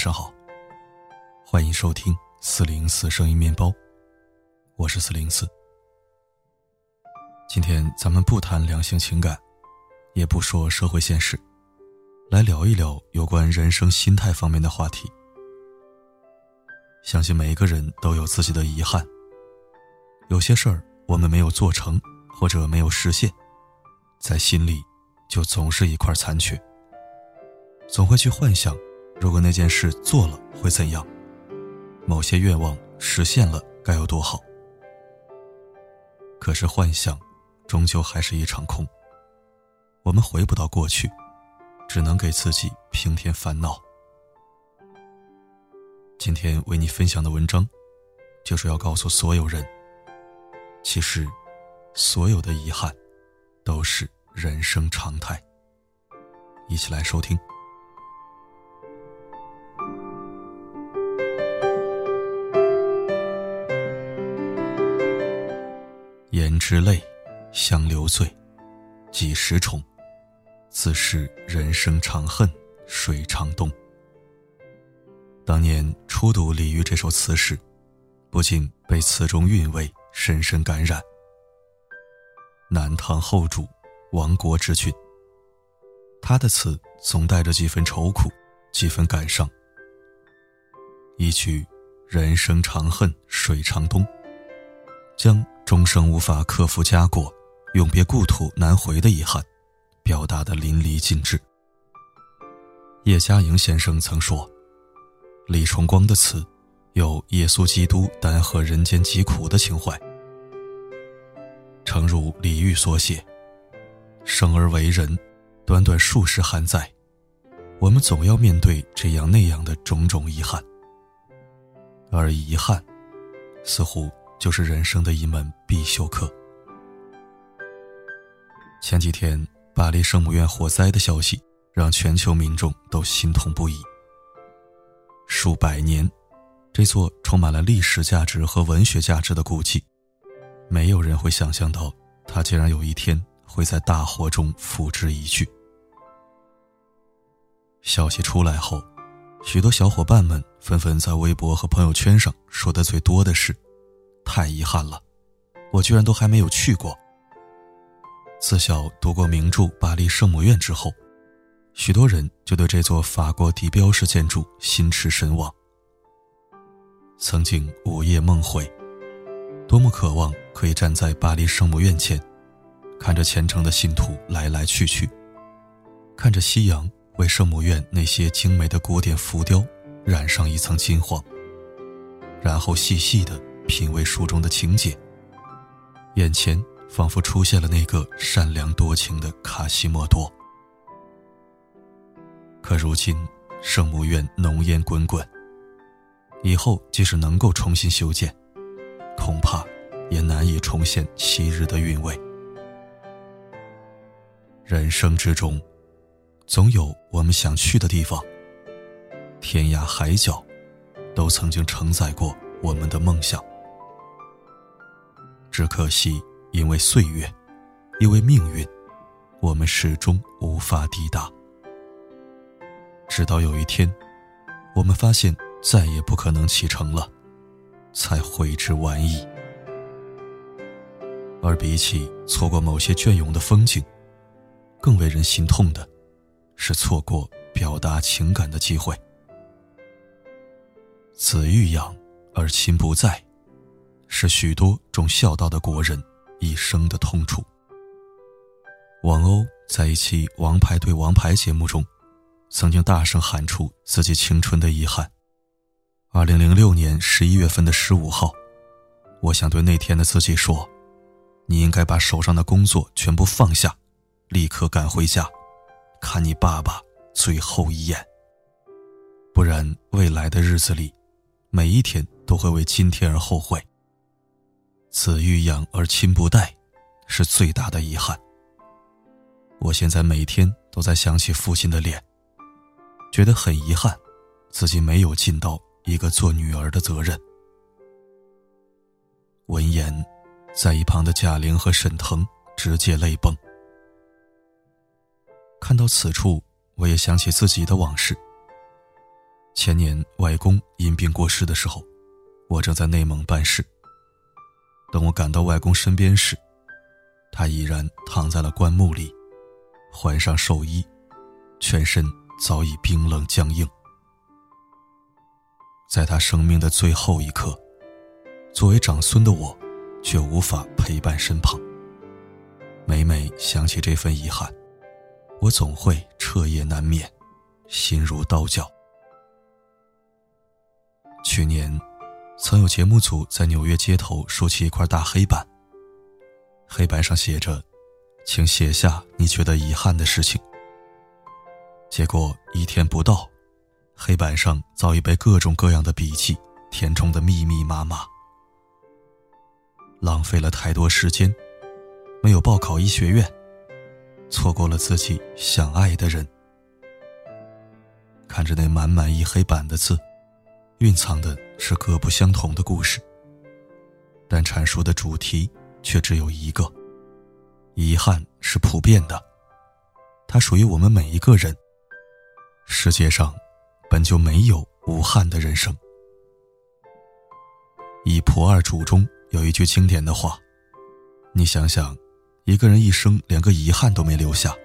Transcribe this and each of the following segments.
晚上好，欢迎收听四零四声音面包，我是四零四。今天咱们不谈两性情感，也不说社会现实，来聊一聊有关人生心态方面的话题。相信每个人都有自己的遗憾，有些事儿我们没有做成或者没有实现，在心里就总是一块残缺，总会去幻想，如果那件事做了会怎样，某些愿望实现了该有多好。可是幻想。终究还是一场空。我们回不到过去，只能给自己平添烦恼。今天为你分享的文章，就是要告诉所有人，其实，所有的遗憾，都是人生常态。一起来收听。之泪。相留醉，几时重？自是人生长恨水长东。当年初读李煜这首词时，不禁被词中韵味深深感染。南唐后主亡国之君，他的词总带着几分愁苦，几分感伤。一句“人生长恨水长东”，将终生无法克服家国。永别故土难回的遗憾，表达的淋漓尽致。叶嘉莹先生曾说：“李崇光的词，有耶稣基督担荷人间疾苦的情怀。”诚如李煜所写：“生而为人，短短数十寒载，我们总要面对这样那样的种种遗憾。而遗憾，似乎就是人生的一门必修课。”前几天，巴黎圣母院火灾的消息让全球民众都心痛不已。数百年，这座充满了历史价值和文学价值的古迹，没有人会想象到，它竟然有一天会在大火中付之一炬。消息出来后，许多小伙伴们纷纷在微博和朋友圈上说的最多的是：“太遗憾了，我居然都还没有去过。”自小读过名著《巴黎圣母院》之后，许多人就对这座法国地标式建筑心驰神往。曾经午夜梦回，多么渴望可以站在巴黎圣母院前，看着虔诚的信徒来来去去，看着夕阳为圣母院那些精美的古典浮雕染上一层金黄，然后细细的品味书中的情节，眼前。仿佛出现了那个善良多情的卡西莫多。可如今，圣母院浓烟滚滚。以后即使能够重新修建，恐怕也难以重现昔日的韵味。人生之中，总有我们想去的地方。天涯海角，都曾经承载过我们的梦想。只可惜。因为岁月，因为命运，我们始终无法抵达。直到有一天，我们发现再也不可能启程了，才悔之晚矣。而比起错过某些隽永的风景，更为人心痛的，是错过表达情感的机会。子欲养而亲不在，是许多重孝道的国人。一生的痛楚。王鸥在一期《王牌对王牌》节目中，曾经大声喊出自己青春的遗憾。二零零六年十一月份的十五号，我想对那天的自己说：“你应该把手上的工作全部放下，立刻赶回家，看你爸爸最后一眼。不然，未来的日子里，每一天都会为今天而后悔。”子欲养而亲不待，是最大的遗憾。我现在每天都在想起父亲的脸，觉得很遗憾，自己没有尽到一个做女儿的责任。闻言，在一旁的贾玲和沈腾直接泪崩。看到此处，我也想起自己的往事。前年外公因病过世的时候，我正在内蒙办事。等我赶到外公身边时，他已然躺在了棺木里，换上寿衣，全身早已冰冷僵硬。在他生命的最后一刻，作为长孙的我，却无法陪伴身旁。每每想起这份遗憾，我总会彻夜难眠，心如刀绞。去年。曾有节目组在纽约街头竖起一块大黑板，黑板上写着：“请写下你觉得遗憾的事情。”结果一天不到，黑板上早已被各种各样的笔记填充的密密麻麻。浪费了太多时间，没有报考医学院，错过了自己想爱的人。看着那满满一黑板的字。蕴藏的是各不相同的故事，但阐述的主题却只有一个：遗憾是普遍的，它属于我们每一个人。世界上本就没有无憾的人生。《一仆二主》中有一句经典的话：“你想想，一个人一生连个遗憾都没留下，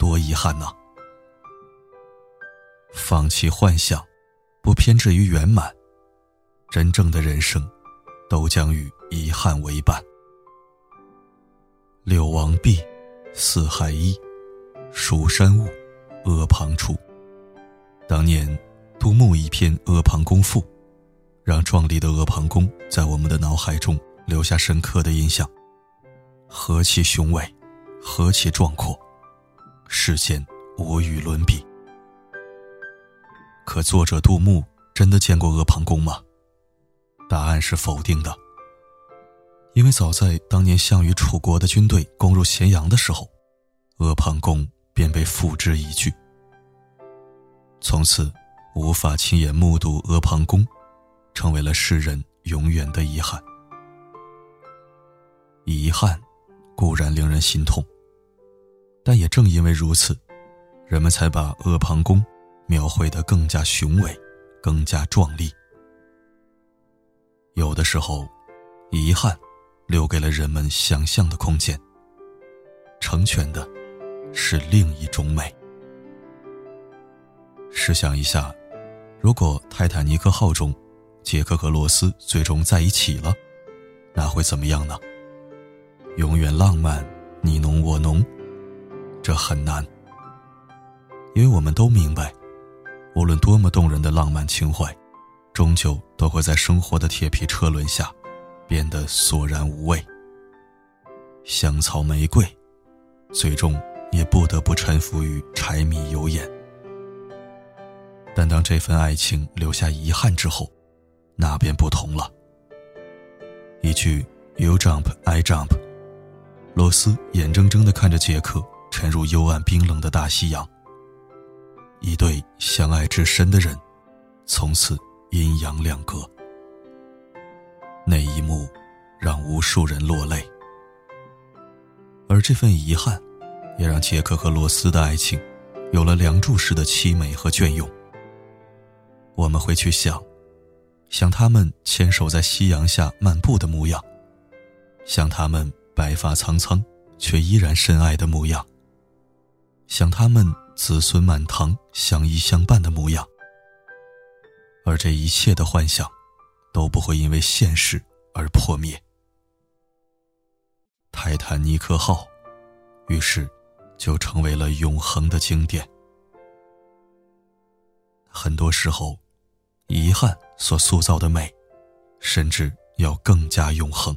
多遗憾呐！”放弃幻想。不偏执于圆满，真正的人生，都将与遗憾为伴。六王毕，四海一，蜀山兀，阿房出。当年，杜牧一篇《阿房宫赋》，让壮丽的阿房宫在我们的脑海中留下深刻的印象。何其雄伟，何其壮阔，世间无与伦比。可作者杜牧真的见过阿房宫吗？答案是否定的。因为早在当年项羽楚国的军队攻入咸阳的时候，阿房宫便被付之一炬。从此，无法亲眼目睹阿房宫，成为了世人永远的遗憾。遗憾固然令人心痛，但也正因为如此，人们才把阿房宫。描绘的更加雄伟，更加壮丽。有的时候，遗憾留给了人们想象的空间，成全的是另一种美。试想一下，如果泰坦尼克号中杰克和罗斯最终在一起了，那会怎么样呢？永远浪漫，你侬我侬，这很难，因为我们都明白。无论多么动人的浪漫情怀，终究都会在生活的铁皮车轮下，变得索然无味。香草玫瑰，最终也不得不臣服于柴米油盐。但当这份爱情留下遗憾之后，那便不同了。一句 “You jump, I jump”，罗斯眼睁睁地看着杰克沉入幽暗冰冷的大西洋。一对相爱至深的人，从此阴阳两隔。那一幕，让无数人落泪。而这份遗憾，也让杰克和罗斯的爱情，有了梁祝式的凄美和隽永。我们会去想，想他们牵手在夕阳下漫步的模样，想他们白发苍苍却依然深爱的模样，想他们。子孙满堂、相依相伴的模样，而这一切的幻想，都不会因为现实而破灭。泰坦尼克号，于是就成为了永恒的经典。很多时候，遗憾所塑造的美，甚至要更加永恒，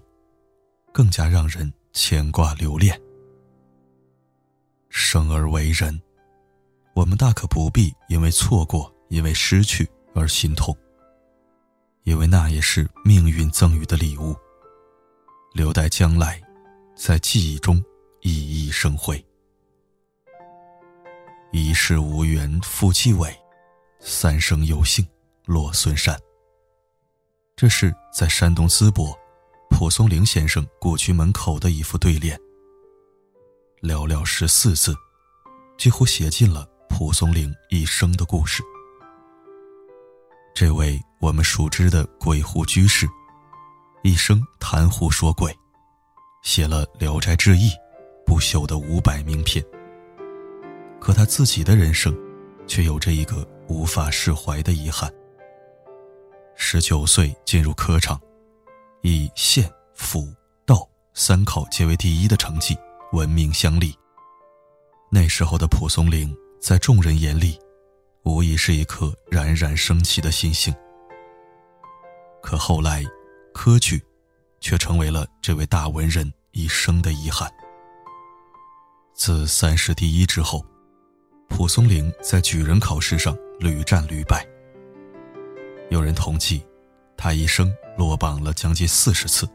更加让人牵挂留恋。生而为人。我们大可不必因为错过、因为失去而心痛，因为那也是命运赠予的礼物，留待将来，在记忆中熠熠生辉。一世无缘复继伟，三生有幸落孙山。这是在山东淄博，蒲松龄先生故居门口的一副对联。寥寥十四字，几乎写尽了。蒲松龄一生的故事。这位我们熟知的鬼狐居士，一生谈狐说鬼，写了《聊斋志异》，不朽的五百名篇。可他自己的人生，却有着一个无法释怀的遗憾。十九岁进入科场，以县、府、道三考皆为第一的成绩闻名乡里。那时候的蒲松龄，在众人眼里。无疑是一颗冉冉升起的新星。可后来，科举，却成为了这位大文人一生的遗憾。自三十第一之后，蒲松龄在举人考试上屡战屡败。有人统计，他一生落榜了将近四十次。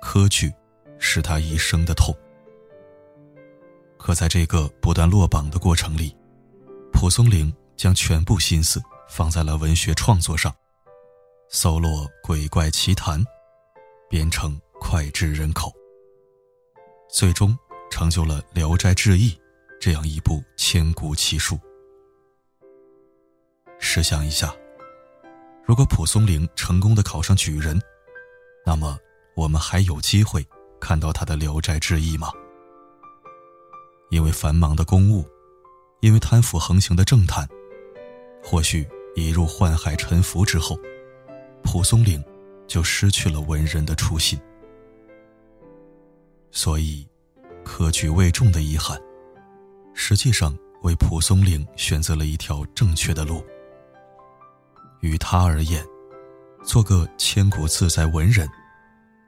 科举，是他一生的痛。可在这个不断落榜的过程里，蒲松龄将全部心思放在了文学创作上，搜罗鬼怪奇谈，编成脍炙人口，最终成就了《聊斋志异》这样一部千古奇书。试想一下，如果蒲松龄成功的考上举人，那么我们还有机会看到他的《聊斋志异》吗？因为繁忙的公务。因为贪腐横行的政坛，或许一入宦海沉浮之后，蒲松龄就失去了文人的初心。所以，科举未中的遗憾，实际上为蒲松龄选择了一条正确的路。于他而言，做个千古自在文人，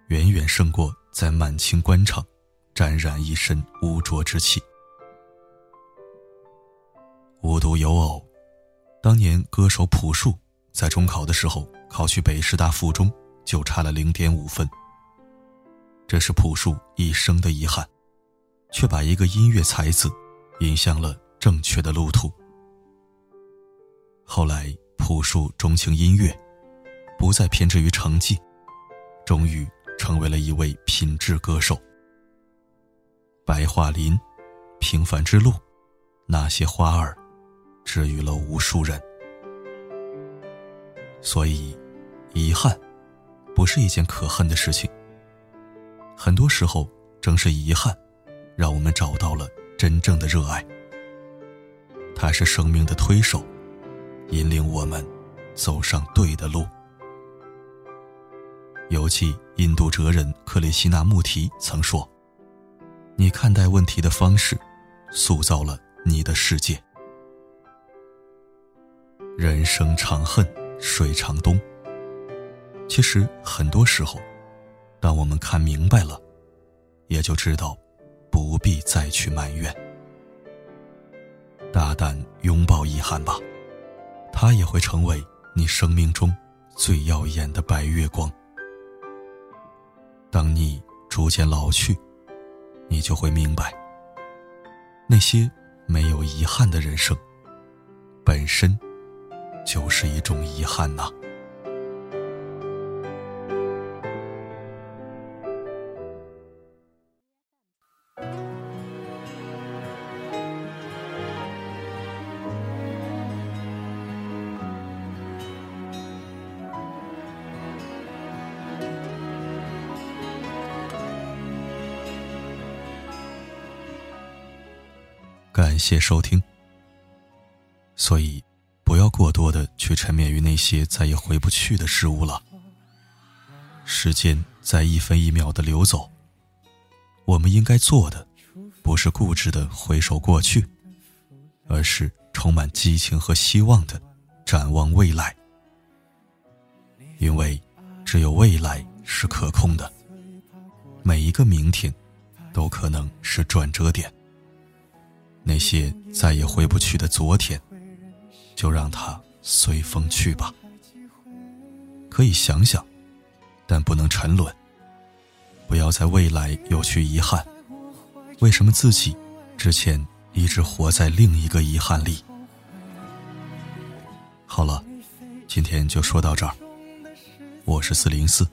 远远胜过在满清官场沾染一身污浊之气。无独有偶，当年歌手朴树在中考的时候考去北师大附中，就差了零点五分。这是朴树一生的遗憾，却把一个音乐才子引向了正确的路途。后来，朴树钟情音乐，不再偏执于成绩，终于成为了一位品质歌手。白桦林，平凡之路，那些花儿。治愈了无数人，所以，遗憾不是一件可恨的事情。很多时候，正是遗憾，让我们找到了真正的热爱。它是生命的推手，引领我们走上对的路。尤其印度哲人克里希那穆提曾说：“你看待问题的方式，塑造了你的世界。”人生长恨水长东。其实很多时候，当我们看明白了，也就知道不必再去埋怨。大胆拥抱遗憾吧，它也会成为你生命中最耀眼的白月光。当你逐渐老去，你就会明白，那些没有遗憾的人生，本身。就是一种遗憾呐。感谢收听。所以。不要过多的去沉湎于那些再也回不去的事物了。时间在一分一秒的流走，我们应该做的，不是固执的回首过去，而是充满激情和希望的展望未来。因为，只有未来是可控的，每一个明天，都可能是转折点。那些再也回不去的昨天。就让它随风去吧。可以想想，但不能沉沦。不要在未来有去遗憾。为什么自己之前一直活在另一个遗憾里？好了，今天就说到这儿。我是四零四，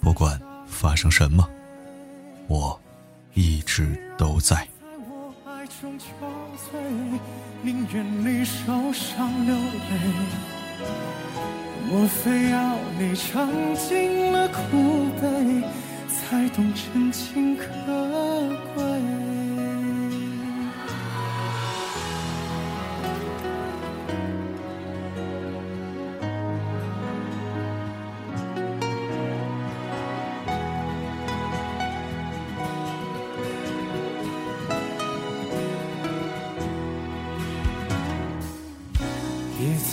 不管发生什么，我一直都在。宁愿你受伤流泪。莫非要你尝尽了苦悲，才懂真情可贵？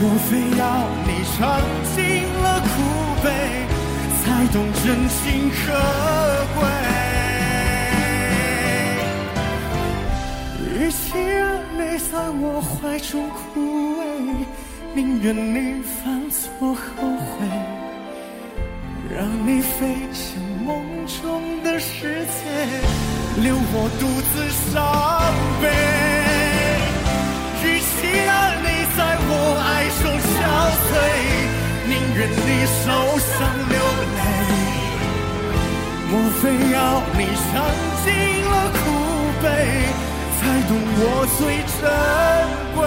莫非要你尝尽了苦悲，才懂真情可贵？与其让你在我怀中枯萎，宁愿你犯错后悔，让你飞向梦中的世界，留我独自伤悲。在我爱中憔悴。宁愿你受伤流泪，莫非要你尝尽了苦悲，才懂我最珍贵？